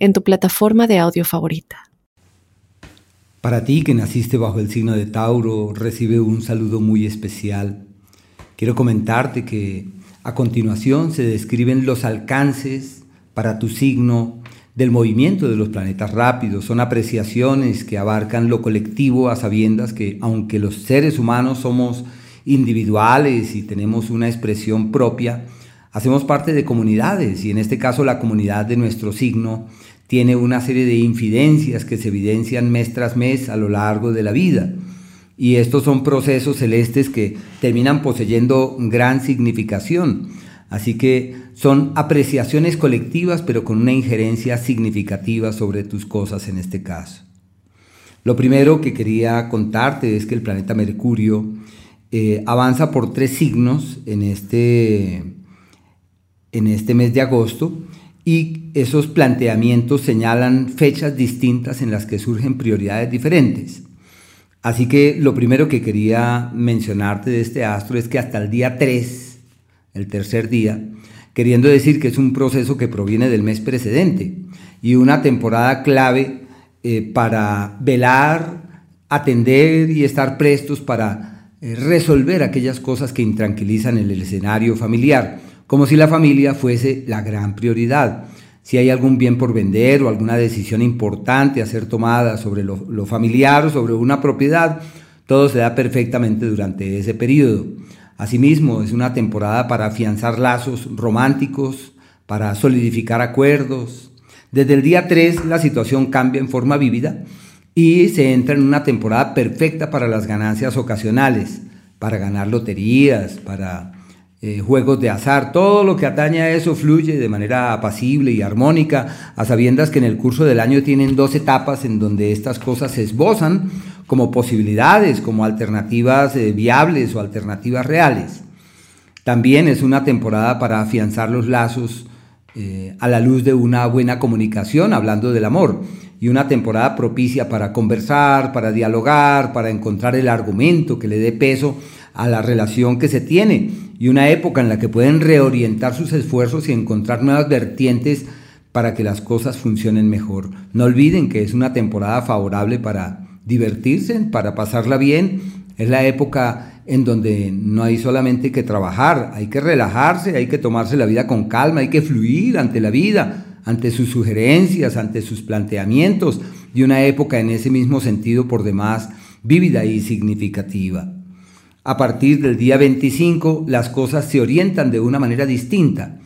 en tu plataforma de audio favorita. Para ti que naciste bajo el signo de Tauro, recibe un saludo muy especial. Quiero comentarte que a continuación se describen los alcances para tu signo del movimiento de los planetas rápidos. Son apreciaciones que abarcan lo colectivo a sabiendas que aunque los seres humanos somos individuales y tenemos una expresión propia, hacemos parte de comunidades y en este caso la comunidad de nuestro signo tiene una serie de infidencias que se evidencian mes tras mes a lo largo de la vida. Y estos son procesos celestes que terminan poseyendo gran significación. Así que son apreciaciones colectivas, pero con una injerencia significativa sobre tus cosas en este caso. Lo primero que quería contarte es que el planeta Mercurio eh, avanza por tres signos en este, en este mes de agosto y esos planteamientos señalan fechas distintas en las que surgen prioridades diferentes. Así que lo primero que quería mencionarte de este astro es que hasta el día 3, el tercer día, queriendo decir que es un proceso que proviene del mes precedente y una temporada clave eh, para velar, atender y estar prestos para eh, resolver aquellas cosas que intranquilizan el escenario familiar como si la familia fuese la gran prioridad. Si hay algún bien por vender o alguna decisión importante a ser tomada sobre lo, familiar o sobre una propiedad, todo se da perfectamente durante ese periodo. Asimismo, es una temporada para afianzar lazos románticos, para solidificar acuerdos. Desde el día 3 la situación cambia en forma vívida y se entra en una temporada perfecta para las ganancias ocasionales, para ganar loterías, para eh, juegos de azar, todo lo que atañe a eso fluye de manera apacible y armónica, a sabiendas que en el curso del año tienen dos etapas en donde estas cosas se esbozan como posibilidades, como alternativas eh, viables o alternativas reales. También es una temporada para afianzar los lazos eh, a la luz de una buena comunicación, hablando del amor, y una temporada propicia para conversar, para dialogar, para encontrar el argumento que le dé peso a la relación que se tiene y una época en la que pueden reorientar sus esfuerzos y encontrar nuevas vertientes para que las cosas funcionen mejor. No olviden que es una temporada favorable para divertirse, para pasarla bien. Es la época en donde no hay solamente que trabajar, hay que relajarse, hay que tomarse la vida con calma, hay que fluir ante la vida, ante sus sugerencias, ante sus planteamientos, y una época en ese mismo sentido por demás vívida y significativa. A partir del día 25 las cosas se orientan de una manera distinta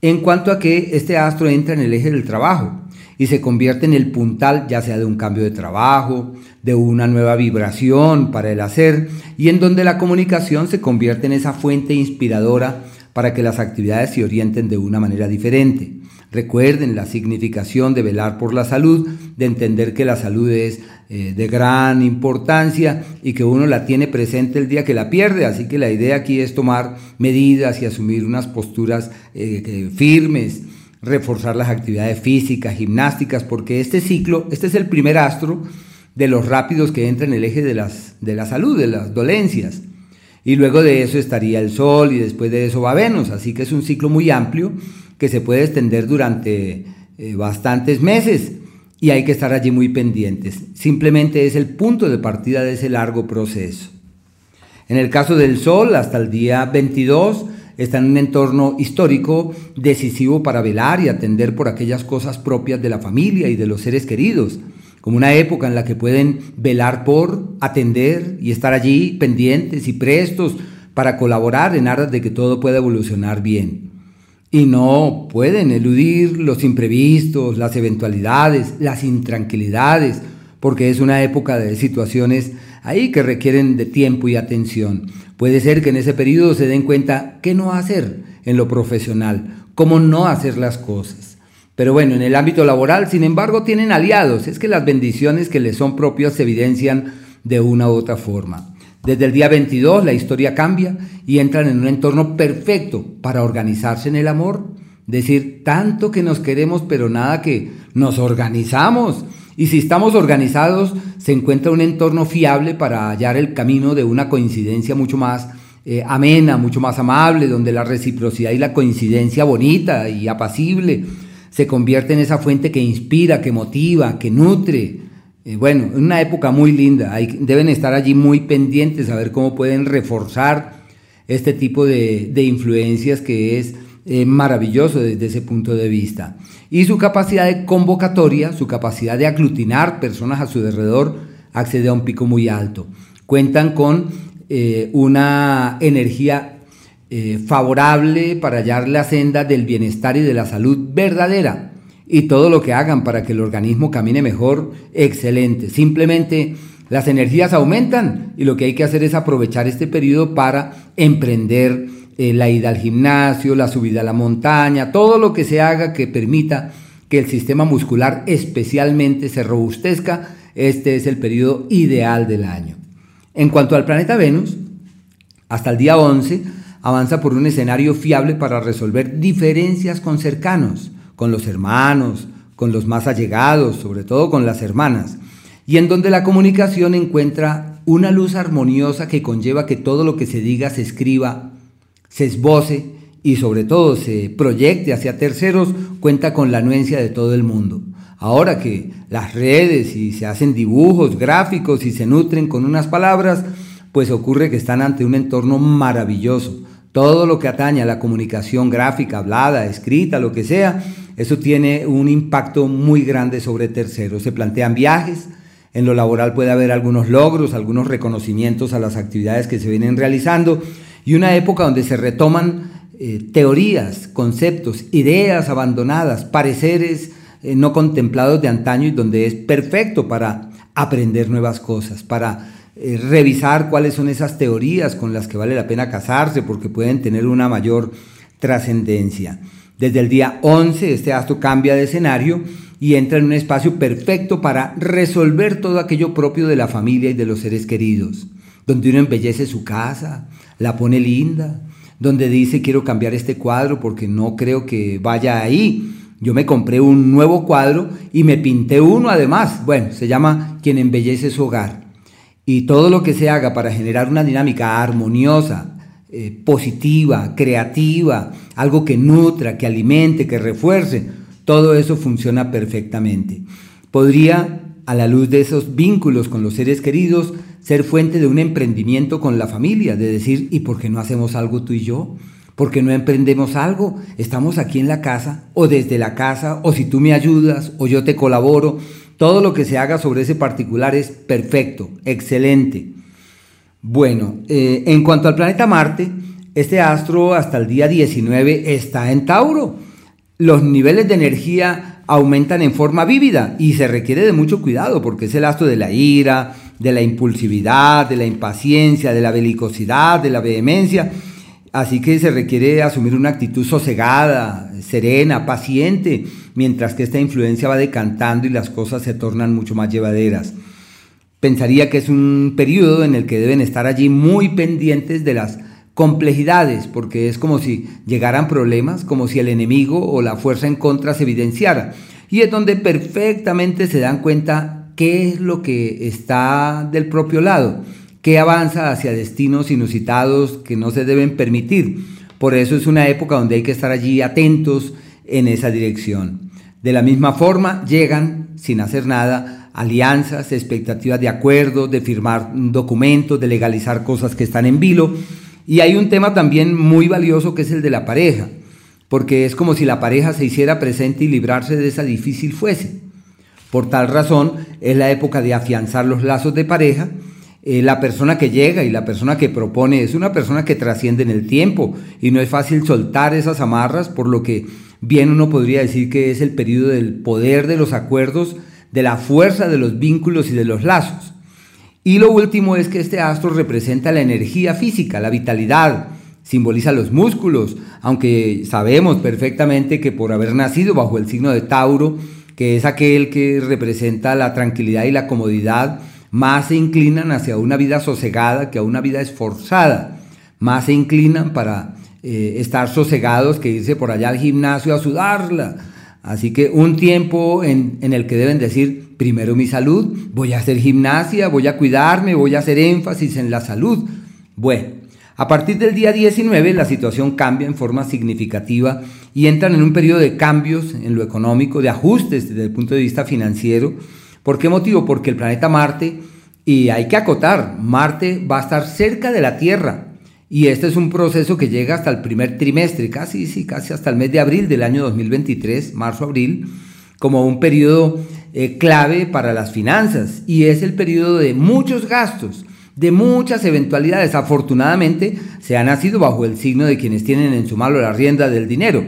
en cuanto a que este astro entra en el eje del trabajo y se convierte en el puntal ya sea de un cambio de trabajo, de una nueva vibración para el hacer y en donde la comunicación se convierte en esa fuente inspiradora para que las actividades se orienten de una manera diferente. Recuerden la significación de velar por la salud, de entender que la salud es eh, de gran importancia y que uno la tiene presente el día que la pierde. Así que la idea aquí es tomar medidas y asumir unas posturas eh, firmes, reforzar las actividades físicas, gimnásticas, porque este ciclo, este es el primer astro de los rápidos que entra en el eje de, las, de la salud, de las dolencias. Y luego de eso estaría el Sol y después de eso va Venus. Así que es un ciclo muy amplio que se puede extender durante eh, bastantes meses y hay que estar allí muy pendientes. Simplemente es el punto de partida de ese largo proceso. En el caso del Sol, hasta el día 22, está en un entorno histórico decisivo para velar y atender por aquellas cosas propias de la familia y de los seres queridos, como una época en la que pueden velar por, atender y estar allí pendientes y prestos para colaborar en aras de que todo pueda evolucionar bien y no pueden eludir los imprevistos, las eventualidades, las intranquilidades, porque es una época de situaciones ahí que requieren de tiempo y atención. Puede ser que en ese periodo se den cuenta qué no hacer en lo profesional, cómo no hacer las cosas. Pero bueno, en el ámbito laboral, sin embargo, tienen aliados. Es que las bendiciones que les son propias se evidencian de una u otra forma. Desde el día 22 la historia cambia y entran en un entorno perfecto para organizarse en el amor. Decir, tanto que nos queremos, pero nada que nos organizamos. Y si estamos organizados, se encuentra un entorno fiable para hallar el camino de una coincidencia mucho más eh, amena, mucho más amable, donde la reciprocidad y la coincidencia bonita y apacible se convierte en esa fuente que inspira, que motiva, que nutre. Eh, bueno, en una época muy linda, deben estar allí muy pendientes a ver cómo pueden reforzar este tipo de, influencias que es eh, maravilloso desde ese punto de vista. Y su capacidad de convocatoria, su capacidad de aglutinar personas a su alrededor, accede a un pico muy alto. Cuentan con eh, una energía eh, favorable para hallar la senda del bienestar y de la salud verdadera. Y todo lo que hagan para que el organismo camine mejor, excelente. Simplemente las energías aumentan y lo que hay que hacer es aprovechar este periodo para emprender eh, la ida al gimnasio, la subida a la montaña, todo lo que se haga que permita que el sistema muscular especialmente se robustezca. Este es el periodo ideal del año. En cuanto al planeta Venus, hasta el día 11 avanza por un escenario fiable para resolver diferencias con cercanos, con los hermanos, con los más allegados, sobre todo con las hermanas, y en donde la comunicación encuentra una luz armoniosa que conlleva que todo lo que se diga se escriba, se esboce y sobre todo se proyecte hacia terceros, cuenta con la anuencia de todo el mundo. Ahora que las redes y se hacen dibujos, gráficos y se nutren con unas palabras, pues ocurre que están ante un entorno maravilloso, todo lo que atañe a la comunicación gráfica, hablada, escrita, lo que sea, eso tiene un impacto muy grande sobre terceros. Se plantean viajes, en lo laboral puede haber algunos logros, algunos reconocimientos a las actividades que se vienen realizando y una época donde se retoman eh, teorías, conceptos, ideas abandonadas, pareceres eh, no contemplados de antaño y donde es perfecto para aprender nuevas cosas, para eh, revisar cuáles son esas teorías con las que vale la pena casarse porque pueden tener una mayor trascendencia. Desde el día 11 este astro cambia de escenario y entra en un espacio perfecto para resolver todo aquello propio de la familia y de los seres queridos, donde uno embellece su casa, la pone linda, donde dice quiero cambiar este cuadro porque no creo que vaya ahí. Yo me compré un nuevo cuadro y me pinté uno además. Bueno, se llama quien embellece su hogar. Y todo lo que se haga para generar una dinámica armoniosa, eh, positiva, creativa, algo que nutra, que alimente, que refuerce, todo eso funciona perfectamente. Podría, a la luz de esos vínculos con los seres queridos, ser fuente de un emprendimiento con la familia, de decir, ¿y por qué no hacemos algo tú y yo? ¿Por qué no emprendemos algo? Estamos aquí en la casa, o desde la casa, o si tú me ayudas, o yo te colaboro, todo lo que se haga sobre ese particular es perfecto, excelente. Bueno, eh, en cuanto al planeta Marte, este astro hasta el día 19 está en Tauro. Los niveles de energía aumentan en forma vívida y se requiere de mucho cuidado porque es el astro de la ira, de la impulsividad, de la impaciencia, de la belicosidad, de la vehemencia. Así que se requiere asumir una actitud sosegada, serena, paciente, mientras que esta influencia va decantando y las cosas se tornan mucho más llevaderas. Pensaría que es un periodo en el que deben estar allí muy pendientes de las complejidades, porque es como si llegaran problemas, como si el enemigo o la fuerza en contra se evidenciara. Y es donde perfectamente se dan cuenta qué es lo que está del propio lado, qué avanza hacia destinos inusitados que no se deben permitir. Por eso es una época donde hay que estar allí atentos en esa dirección. De la misma forma, llegan, sin hacer nada, alianzas, expectativas de acuerdos, de firmar documentos, de legalizar cosas que están en vilo. Y hay un tema también muy valioso que es el de la pareja, porque es como si la pareja se hiciera presente y librarse de esa difícil fuese. Por tal razón, es la época de afianzar los lazos de pareja. Eh, la persona que llega y la persona que propone es una persona que trasciende en el tiempo y no es fácil soltar esas amarras, por lo que Bien uno podría decir que es el periodo del poder de los acuerdos, de la fuerza de los vínculos y de los lazos. Y lo último es que este astro representa la energía física, la vitalidad, simboliza los músculos, aunque sabemos perfectamente que por haber nacido bajo el signo de Tauro, que es aquel que representa la tranquilidad y la comodidad, más se inclinan hacia una vida sosegada que a una vida esforzada, más se inclinan para eh, estar sosegados que irse por allá al gimnasio a sudarla. Así que un tiempo en, en el que deben decir, primero mi salud, voy a hacer gimnasia, voy a cuidarme, voy a hacer énfasis en la salud. Bueno, a partir del día 19 la situación cambia en forma significativa y entran en un periodo de cambios en lo económico, de ajustes desde el punto de vista financiero. ¿Por qué motivo? Porque el planeta Marte, y hay que acotar, Marte va a estar cerca de la Tierra. Y este es un proceso que llega hasta el primer trimestre, casi, sí, casi hasta el mes de abril del año 2023, marzo-abril, como un periodo eh, clave para las finanzas. Y es el periodo de muchos gastos de muchas eventualidades. Afortunadamente se ha nacido bajo el signo de quienes tienen en su mano la rienda del dinero,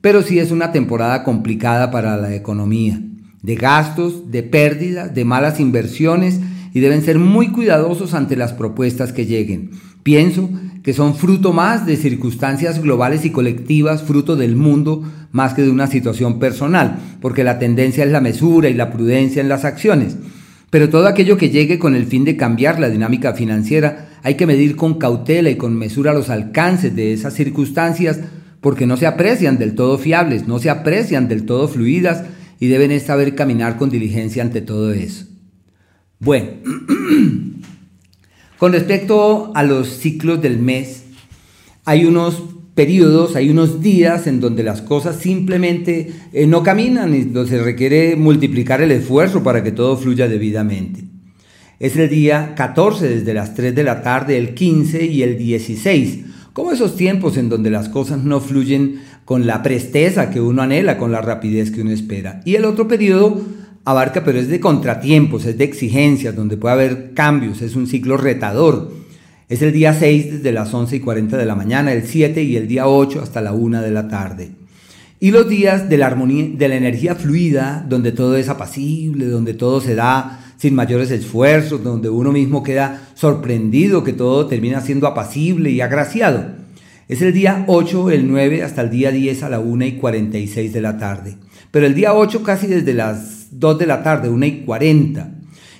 pero sí es una temporada complicada para la economía, de gastos, de pérdidas, de malas inversiones y deben ser muy cuidadosos ante las propuestas que lleguen. Pienso que son fruto más de circunstancias globales y colectivas, fruto del mundo, más que de una situación personal, porque la tendencia es la mesura y la prudencia en las acciones. Pero todo aquello que llegue con el fin de cambiar la dinámica financiera, hay que medir con cautela y con mesura los alcances de esas circunstancias porque no se aprecian del todo fiables, no se aprecian del todo fluidas y deben saber caminar con diligencia ante todo eso. Bueno, con respecto a los ciclos del mes, hay unos periodos, hay unos días en donde las cosas simplemente eh, no caminan y donde se requiere multiplicar el esfuerzo para que todo fluya debidamente. Es el día 14 desde las 3 de la tarde, el 15 y el 16, como esos tiempos en donde las cosas no fluyen con la presteza que uno anhela, con la rapidez que uno espera. Y el otro periodo abarca, pero es de contratiempos, es de exigencias, donde puede haber cambios, es un ciclo retador es el día 6 desde las 11 y 40 de la mañana, el 7 y el día 8 hasta la 1 de la tarde. Y los días de la armonía, de la energía fluida, donde todo es apacible, donde todo se da sin mayores esfuerzos, donde uno mismo queda sorprendido que todo termina siendo apacible y agraciado. Es el día 8, el 9 hasta el día 10 a la 1 y 46 de la tarde. Pero el día 8 casi desde las 2 de la tarde, 1 y 40.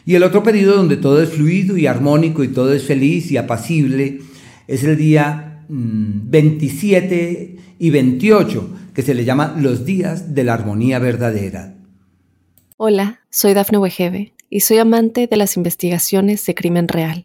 Y el otro periodo donde todo es fluido y armónico y todo es feliz y apacible es el día 27 mm, y 28, que se le llama los días de la armonía verdadera. Hola, soy Dafne Wegebe y soy amante de las investigaciones de crimen real.